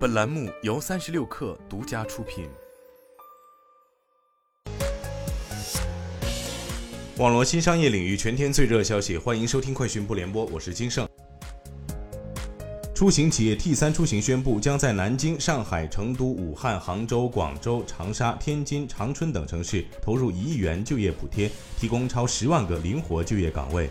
本栏目由三十六氪独家出品。网络新商业领域全天最热消息，欢迎收听快讯不联播，我是金盛。出行企业 T 三出行宣布，将在南京、上海、成都、武汉、杭州、广州、长沙、天津、长春等城市投入一亿元就业补贴，提供超十万个灵活就业岗位。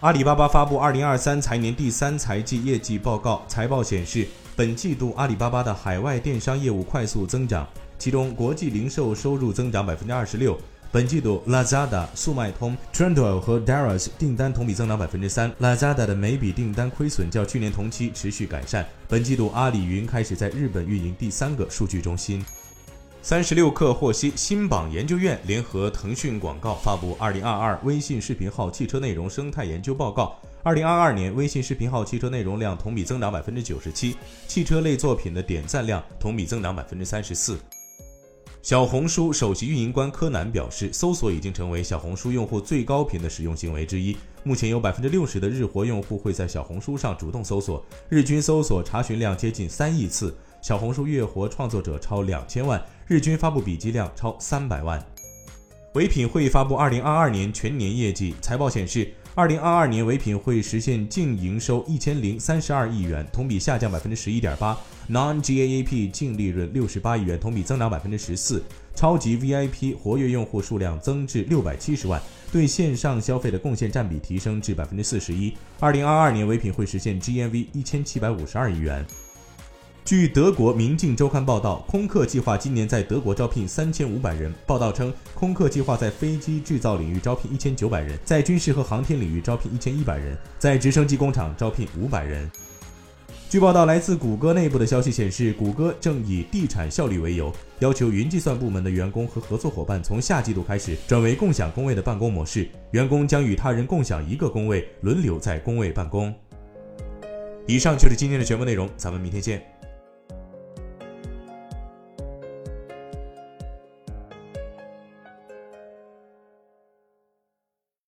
阿里巴巴发布二零二三财年第三财季业绩报告，财报显示，本季度阿里巴巴的海外电商业务快速增长，其中国际零售收入增长百分之二十六。本季度，Lazada、速卖通、Trendyol 和 Daraz 订单同比增长百分之三，Lazada 的每笔订单亏损较去年同期持续改善。本季度，阿里云开始在日本运营第三个数据中心。三十六氪获悉，新榜研究院联合腾讯广告发布《二零二二微信视频号汽车内容生态研究报告》。二零二二年，微信视频号汽车内容量同比增长百分之九十七，汽车类作品的点赞量同比增长百分之三十四。小红书首席运营官柯南表示，搜索已经成为小红书用户最高频的使用行为之一。目前有百分之六十的日活用户会在小红书上主动搜索，日均搜索查询量接近三亿次。小红书月活创作者超两千万，日均发布笔记量超三百万。唯品会发布二零二二年全年业绩，财报显示，二零二二年唯品会实现净营收一千零三十二亿元，同比下降百分之十一点八；non-GAAP 净利润六十八亿元，同比增长百分之十四；超级 VIP 活跃用户数量增至六百七十万，对线上消费的贡献占比提升至百分之四十一。二零二二年唯品会实现 GMV 一千七百五十二亿元。据德国《明镜周刊》报道，空客计划今年在德国招聘三千五百人。报道称，空客计划在飞机制造领域招聘一千九百人，在军事和航天领域招聘一千一百人，在直升机工厂招聘五百人。据报道，来自谷歌内部的消息显示，谷歌正以地产效率为由，要求云计算部门的员工和合作伙伴从下季度开始转为共享工位的办公模式，员工将与他人共享一个工位，轮流在工位办公。以上就是今天的全部内容，咱们明天见。